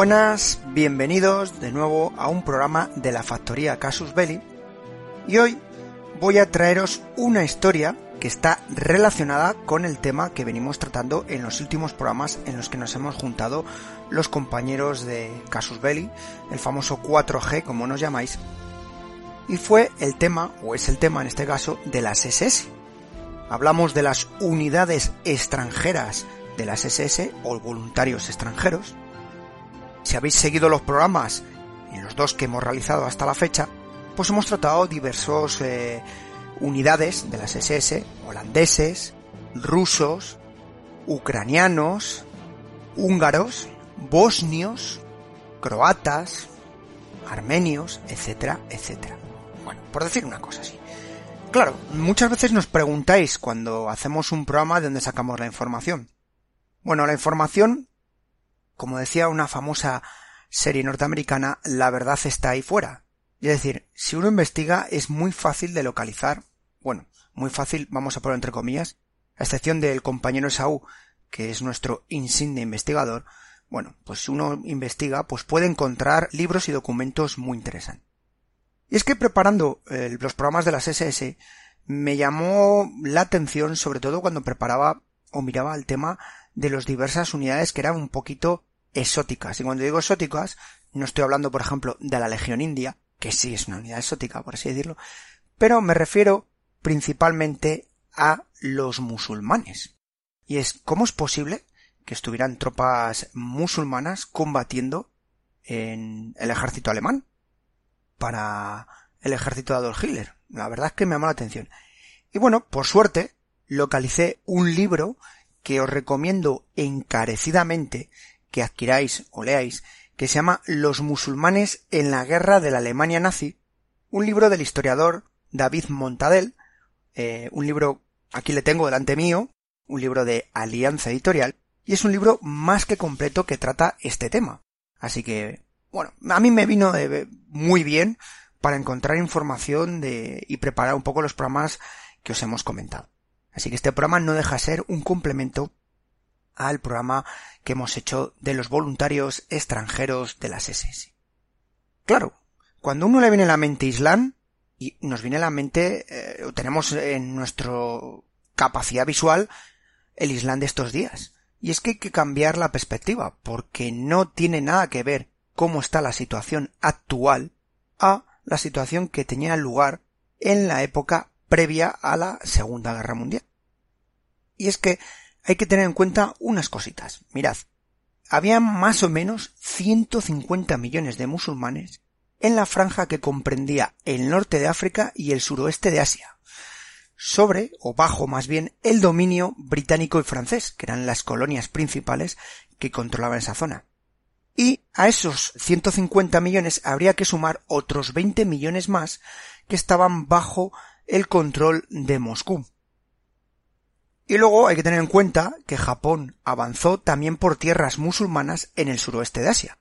Buenas, bienvenidos de nuevo a un programa de la factoría Casus Belli. Y hoy voy a traeros una historia que está relacionada con el tema que venimos tratando en los últimos programas en los que nos hemos juntado los compañeros de Casus Belli, el famoso 4G como nos llamáis. Y fue el tema, o es el tema en este caso, de las SS. Hablamos de las unidades extranjeras de las SS o voluntarios extranjeros. Si habéis seguido los programas en los dos que hemos realizado hasta la fecha, pues hemos tratado diversos eh, unidades de las SS, holandeses, rusos, ucranianos, húngaros, bosnios, croatas, armenios, etcétera, etcétera. Bueno, por decir una cosa así. Claro, muchas veces nos preguntáis cuando hacemos un programa de dónde sacamos la información. Bueno, la información, como decía una famosa serie norteamericana, la verdad está ahí fuera. Es decir, si uno investiga es muy fácil de localizar, bueno, muy fácil, vamos a poner entre comillas, a excepción del compañero Saúl, que es nuestro insigne investigador, bueno, pues si uno investiga, pues puede encontrar libros y documentos muy interesantes. Y es que preparando eh, los programas de las SS, me llamó la atención sobre todo cuando preparaba o miraba el tema de las diversas unidades que eran un poquito exóticas. Y cuando digo exóticas, no estoy hablando, por ejemplo, de la Legión India, que sí es una unidad exótica, por así decirlo, pero me refiero principalmente a los musulmanes. Y es, ¿cómo es posible que estuvieran tropas musulmanas combatiendo en el ejército alemán para el ejército de Adolf Hitler? La verdad es que me llamó la atención. Y bueno, por suerte, localicé un libro que os recomiendo encarecidamente que adquiráis o leáis, que se llama Los musulmanes en la guerra de la Alemania nazi, un libro del historiador David Montadel, eh, un libro, aquí le tengo delante mío, un libro de Alianza Editorial, y es un libro más que completo que trata este tema. Así que, bueno, a mí me vino de, muy bien para encontrar información de, y preparar un poco los programas que os hemos comentado. Así que este programa no deja de ser un complemento al programa que hemos hecho de los voluntarios extranjeros de las SS. Claro, cuando uno le viene a la mente Islam, y nos viene a la mente, eh, tenemos en nuestra capacidad visual el Islam de estos días. Y es que hay que cambiar la perspectiva, porque no tiene nada que ver cómo está la situación actual a la situación que tenía lugar en la época previa a la Segunda Guerra Mundial. Y es que hay que tener en cuenta unas cositas. Mirad, había más o menos 150 millones de musulmanes en la franja que comprendía el norte de África y el suroeste de Asia, sobre, o bajo más bien, el dominio británico y francés, que eran las colonias principales que controlaban esa zona. Y a esos 150 millones habría que sumar otros 20 millones más que estaban bajo el control de Moscú. Y luego hay que tener en cuenta que Japón avanzó también por tierras musulmanas en el suroeste de Asia.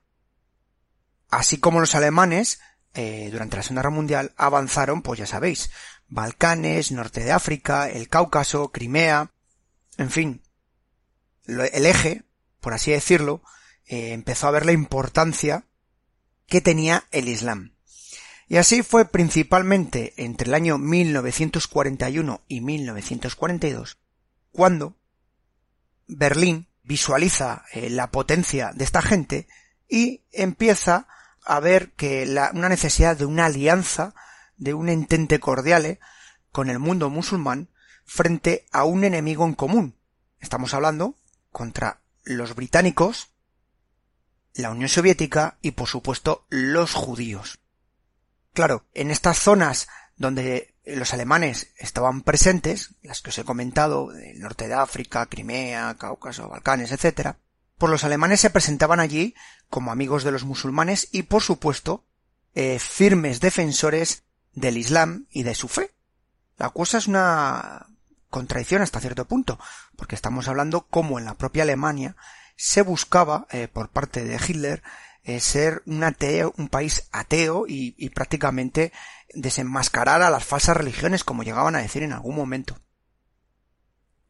Así como los alemanes, eh, durante la Segunda Guerra Mundial, avanzaron, pues ya sabéis, Balcanes, norte de África, el Cáucaso, Crimea, en fin, el eje, por así decirlo, eh, empezó a ver la importancia que tenía el Islam. Y así fue principalmente entre el año 1941 y 1942 cuando Berlín visualiza eh, la potencia de esta gente y empieza a ver que la, una necesidad de una alianza, de un entente cordial con el mundo musulmán frente a un enemigo en común. Estamos hablando contra los británicos, la Unión Soviética y por supuesto los judíos. Claro, en estas zonas donde los alemanes estaban presentes, las que os he comentado, el norte de África, Crimea, Cáucaso, Balcanes, etc., pues los alemanes se presentaban allí como amigos de los musulmanes y, por supuesto, eh, firmes defensores del Islam y de su fe. La cosa es una contradicción hasta cierto punto, porque estamos hablando como en la propia Alemania se buscaba eh, por parte de Hitler eh, ser un ateo, un país ateo y, y prácticamente desenmascarar a las falsas religiones como llegaban a decir en algún momento.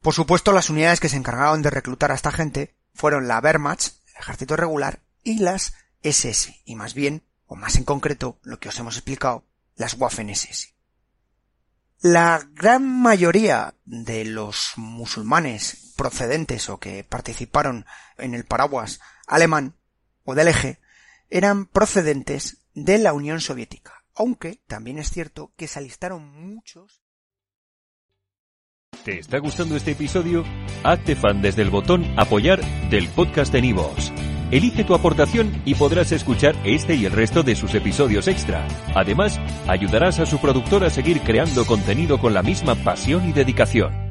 Por supuesto, las unidades que se encargaron de reclutar a esta gente fueron la Wehrmacht, el ejército regular, y las SS, y más bien, o más en concreto, lo que os hemos explicado, las Waffen-SS. La gran mayoría de los musulmanes procedentes o que participaron en el paraguas alemán o del eje eran procedentes de la Unión Soviética, aunque también es cierto que se alistaron muchos. ¿Te está gustando este episodio? Hazte fan desde el botón apoyar del podcast de Nivos. Elige tu aportación y podrás escuchar este y el resto de sus episodios extra. Además, ayudarás a su productor a seguir creando contenido con la misma pasión y dedicación.